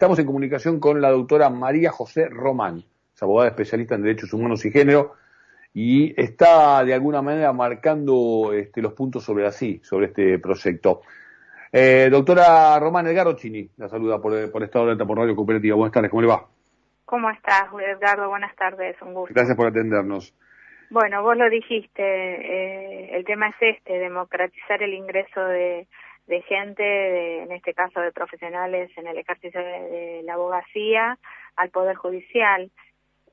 Estamos en comunicación con la doctora María José Román, es abogada especialista en derechos humanos y género, y está de alguna manera marcando este, los puntos sobre así, sobre este proyecto. Eh, doctora Román Edgardo Chini, la saluda por, por Estado de Alta por Radio Cooperativa. Buenas tardes, ¿cómo le va? ¿Cómo estás, Edgardo? Buenas tardes, un gusto. Gracias por atendernos. Bueno, vos lo dijiste, eh, el tema es este, democratizar el ingreso de, de gente, en este caso de profesionales en el ejercicio de, la abogacía, al Poder Judicial.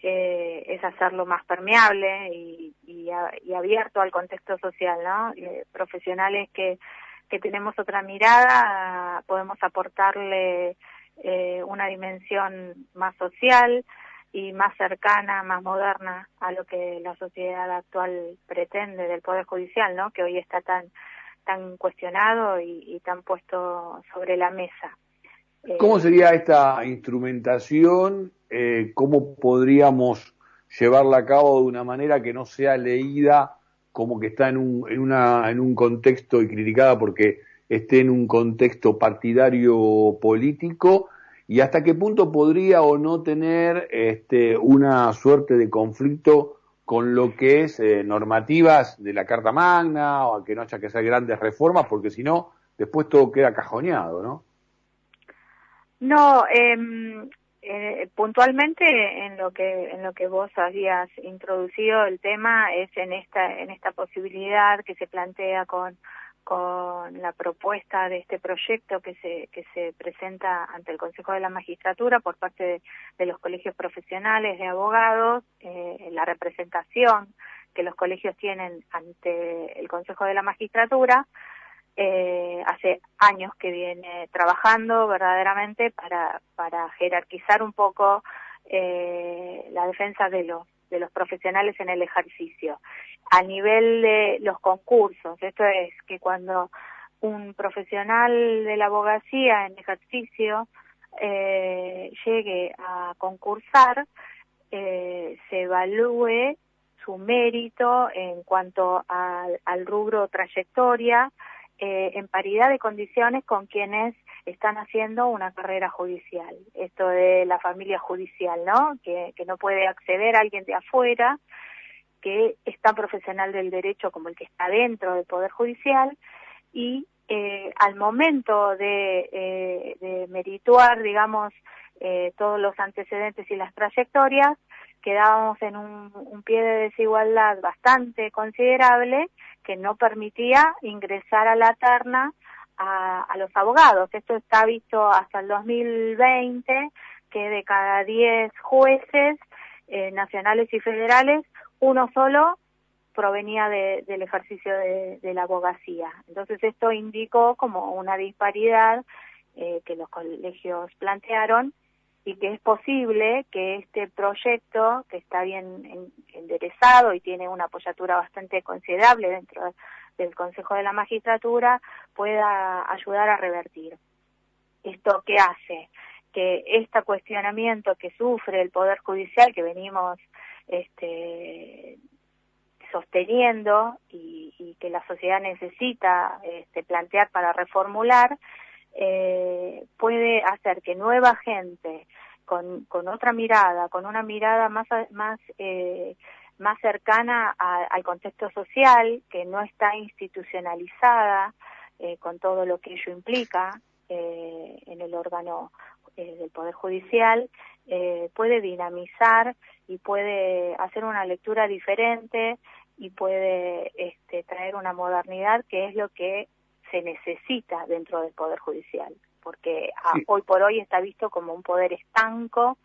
Eh, es hacerlo más permeable y, y, abierto al contexto social, ¿no? Eh, profesionales que, que tenemos otra mirada, podemos aportarle eh, una dimensión más social y más cercana, más moderna a lo que la sociedad actual pretende del Poder Judicial, ¿no? Que hoy está tan tan cuestionado y, tan puesto sobre la mesa. ¿Cómo eh, sería esta instrumentación? Eh, ¿Cómo podríamos llevarla a cabo de una manera que no sea leída como que está en un, en una, en un contexto y criticada porque esté en un contexto partidario político? ¿Y hasta qué punto podría o no tener este, una suerte de conflicto con lo que es eh, normativas de la Carta Magna o que no haya que hacer grandes reformas, porque si no, después todo queda cajoneado, ¿no? No, eh, eh, puntualmente en lo que en lo que vos habías introducido el tema es en esta en esta posibilidad que se plantea con con la propuesta de este proyecto que se, que se presenta ante el Consejo de la Magistratura por parte de, los colegios profesionales de abogados, eh, la representación que los colegios tienen ante el Consejo de la Magistratura, eh, hace años que viene trabajando verdaderamente para, para jerarquizar un poco eh, la defensa de los de los profesionales en el ejercicio. A nivel de los concursos, esto es que cuando un profesional de la abogacía en ejercicio eh, llegue a concursar, eh, se evalúe su mérito en cuanto al, al rubro trayectoria, eh, en paridad de condiciones con quienes están haciendo una carrera judicial. Esto de la familia judicial, ¿no? Que, no puede acceder a alguien de afuera, que es tan profesional del derecho como el que está dentro del Poder Judicial y eh, al momento de, eh, merituar, digamos, eh, todos los antecedentes y las trayectorias, quedábamos en un, pie de desigualdad bastante considerable que no permitía ingresar a la terna a, a los abogados. Esto está visto hasta el 2020, que de cada 10 jueces eh, nacionales y federales, uno solo provenía de, del ejercicio de, de, la abogacía. Entonces esto indicó como una disparidad eh, que los colegios plantearon y que es posible que este proyecto, que está bien enderezado y tiene una apoyatura bastante considerable dentro del Consejo de la Magistratura, pueda ayudar a revertir. ¿Esto qué hace? Que este cuestionamiento que sufre el Poder Judicial, que venimos este, sosteniendo y, que la sociedad necesita este, plantear para reformular, eh, puede hacer que nueva gente con, con otra mirada, con una mirada más, más, eh, más cercana al contexto social, que no está institucionalizada eh, con todo lo que ello implica eh, en el órgano eh, del Poder Judicial, puede dinamizar y puede hacer una lectura diferente y puede este, traer una modernidad que es lo que se necesita dentro del Poder Judicial, porque hoy por hoy está visto como un poder estanco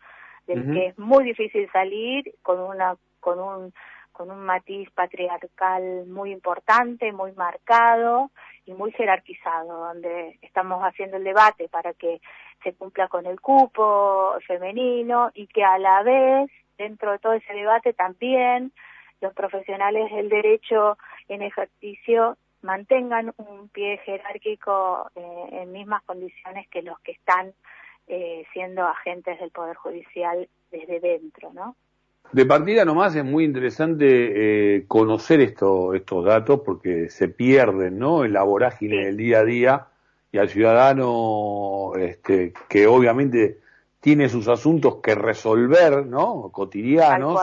del que es muy difícil salir con una con un con un matiz patriarcal muy importante, muy marcado y muy jerarquizado, donde estamos haciendo el debate para que se cumpla con el cupo femenino y que a la vez, dentro de todo ese debate también, los profesionales del derecho en ejercicio mantengan un pie jerárquico eh, en mismas condiciones que los que están eh, siendo agentes del Poder Judicial desde dentro, ¿no? De partida nomás es muy interesante eh, conocer esto, estos datos porque se pierden ¿no? en la vorágine del día a día y al ciudadano este, que obviamente tiene sus asuntos que resolver, ¿no? Cotidianos.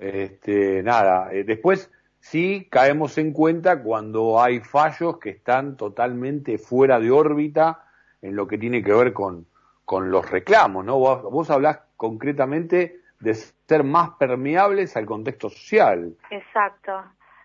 Este, nada, eh, después sí caemos en cuenta cuando hay fallos que están totalmente fuera de órbita en lo que tiene que ver con, con los reclamos, ¿no? Vos, vos hablás concretamente de ser más permeables al contexto social. Exacto,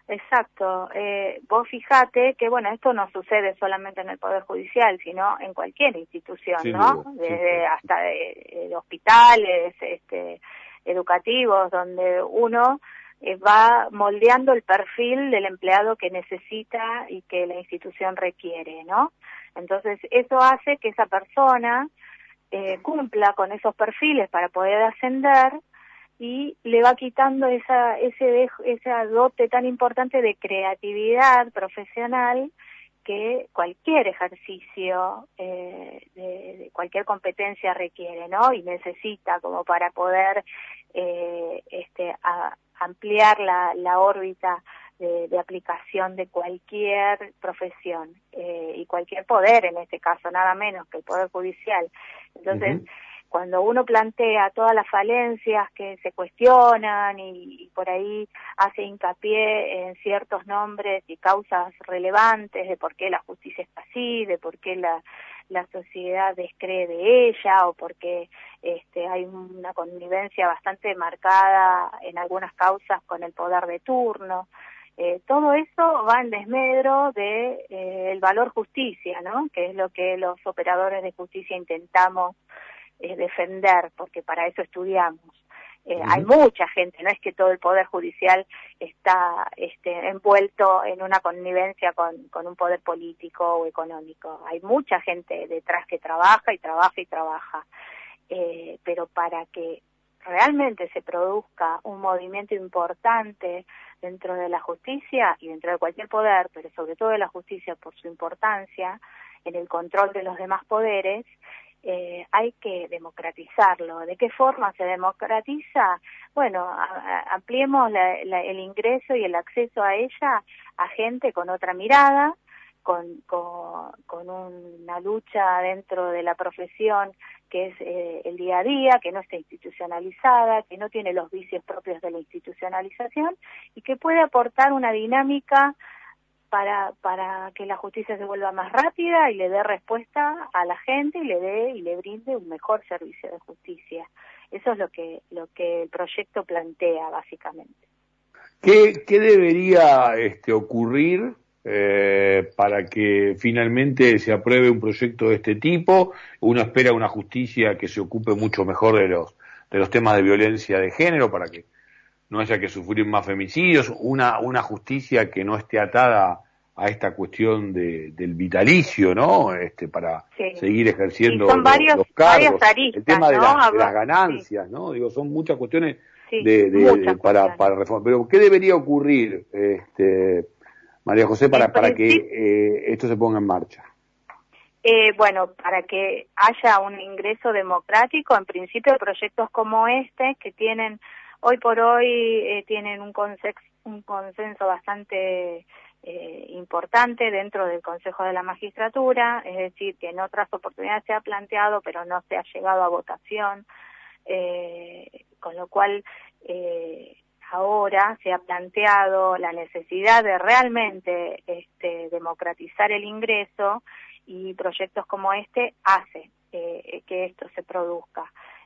exacto. Eh, vos fijate que, bueno, esto no sucede solamente en el Poder Judicial, sino en cualquier institución, ¿no? Desde hasta de, hospitales, este, educativos, donde uno eh, va moldeando el perfil del empleado que necesita y que la institución requiere, ¿no? Entonces, eso hace que esa persona eh, cumpla con esos perfiles para poder ascender y le va quitando esa, ese, esa dote tan importante de creatividad profesional que cualquier ejercicio eh, de, cualquier competencia requiere, ¿no? Y necesita como para poder eh, este, ampliar la, la órbita de, aplicación de cualquier profesión eh, y cualquier poder, en este caso, nada menos que el Poder Judicial. Entonces, cuando uno plantea todas las falencias que se cuestionan y, por ahí hace hincapié en ciertos nombres y causas relevantes de por qué la justicia está así, de por qué la, la sociedad descree de ella o porque este, hay una connivencia bastante marcada en algunas causas con el poder de turno. Eh, todo eso va en desmedro de eh, el valor justicia, ¿no? Que es lo que los operadores de justicia intentamos eh, defender, porque para eso estudiamos. Hay mucha gente, no es que todo el poder judicial está este, envuelto en una connivencia con, con un poder político o económico. Hay mucha gente detrás que trabaja y trabaja y trabaja. pero para que realmente se produzca un movimiento importante dentro de la justicia y dentro de cualquier poder, pero sobre todo de la justicia por su importancia en el control de los demás poderes, eh, hay que democratizarlo. ¿De qué forma se democratiza? Bueno, ampliemos el ingreso y el acceso a ella a gente con otra mirada, con, con, una lucha dentro de la profesión que es eh, el día a día, que no está institucionalizada, que no tiene los vicios propios de la institucionalización y que puede aportar una dinámica para, para que la justicia se vuelva más rápida y le dé respuesta a la gente y le dé y le brinde un mejor servicio de justicia. Eso es lo que, lo que el proyecto plantea básicamente. ¿Qué, qué debería este, ocurrir eh, para que finalmente se apruebe un proyecto de este tipo. Uno espera una justicia que se ocupe mucho mejor de los, de los temas de violencia de género para que no haya que sufrir más femicidios, una, una justicia que no esté atada a esta cuestión de, del vitalicio, ¿no? Este, para seguir ejerciendo los, cargos, el tema de, las ganancias, ¿no? Digo, son muchas cuestiones de, para, para reformar. Pero ¿qué debería ocurrir, este, María José, para, para que eh, esto se ponga en marcha? Eh, bueno, para que haya un ingreso democrático, en principio proyectos como este, que tienen, hoy por hoy, eh, tienen un, un consenso bastante importante dentro del Consejo de la Magistratura, es decir, que en otras oportunidades se ha planteado, pero no se ha llegado a votación, con lo cual ahora se ha planteado la necesidad de realmente este, democratizar el ingreso y proyectos como este hacen eh, que esto se produzca.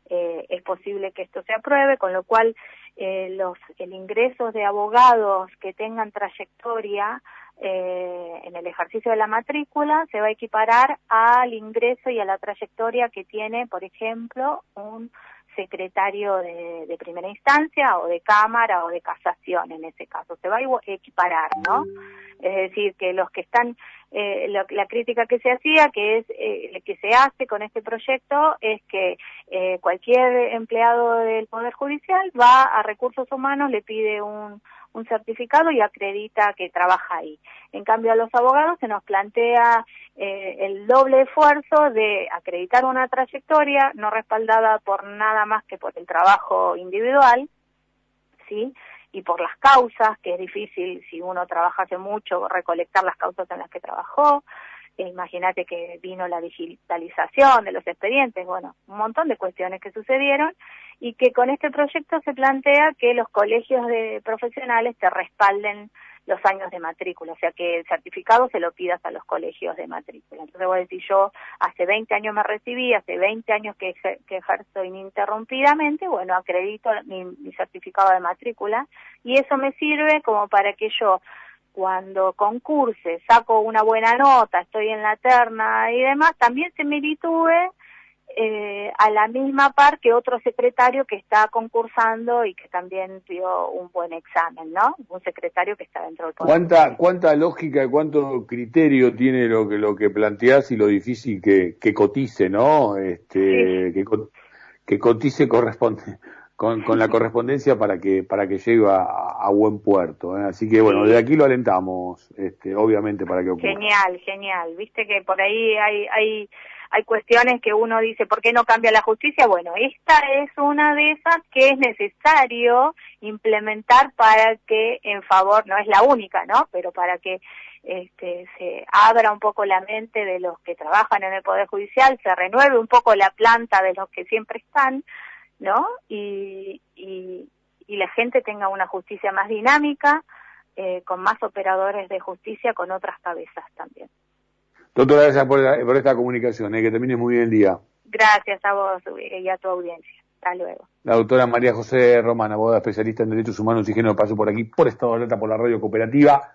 Eh, es posible que esto se apruebe, con lo cual eh, los, el ingreso de abogados que tengan trayectoria en el ejercicio de la matrícula se va a equiparar al ingreso y a la trayectoria que tiene, por ejemplo, un secretario de, primera instancia o de cámara o de casación en ese caso. Se va a equiparar, ¿no? Es decir, que los que están, eh, la crítica que se hacía, que es eh, que se hace con este proyecto, es que eh, cualquier empleado del Poder Judicial va a recursos humanos, le pide un, un certificado y acredita que trabaja ahí. En cambio, a los abogados se nos plantea eh, el doble esfuerzo de acreditar una trayectoria no respaldada por nada más que por el trabajo individual, ¿sí? Y por las causas, que es difícil si uno trabaja hace mucho recolectar las causas en las que trabajó, imagínate que vino la digitalización de los expedientes, bueno, un montón de cuestiones que sucedieron y que con este proyecto se plantea que los colegios de profesionales te respalden los años de matrícula, o sea que el certificado se lo pidas a los colegios de matrícula. Entonces voy a yo hace 20 años me recibí, hace 20 años que, que ejerzo ininterrumpidamente, bueno, acredito mi, mi certificado de matrícula y eso me sirve como para que yo cuando concurse, saco una buena nota, estoy en la terna y demás, también se militúe eh, a la misma par que otro secretario que está concursando y que también dio un buen examen, ¿no? Un secretario que está dentro del ¿Cuánta, cuánta lógica y cuánto criterio tiene lo que lo que planteás y lo difícil que, que cotice, ¿no? Este, que, que cotice corresponde con, con la correspondencia para que para que llegue a, buen puerto. ¿eh? Así que bueno, de aquí lo alentamos, este, obviamente, para que ocurra. Genial, genial. Viste que por ahí hay hay hay cuestiones que uno dice, ¿por qué no cambia la justicia? Bueno, esta es una de esas que es necesario implementar para que en favor, no es la única, ¿no? Pero para que este, se abra un poco la mente de los que trabajan en el Poder Judicial, se renueve un poco la planta de los que siempre están, ¿no? Y, y, y la gente tenga una justicia más dinámica, eh, con más operadores de justicia, con otras cabezas también. Doctora, gracias por, por esta comunicación, eh, que termine muy bien el día. Gracias a vos y a tu audiencia. Hasta luego. La doctora María José Romana, abogada especialista en derechos humanos y género, pasó por aquí por Estado de Alerta por la radio cooperativa.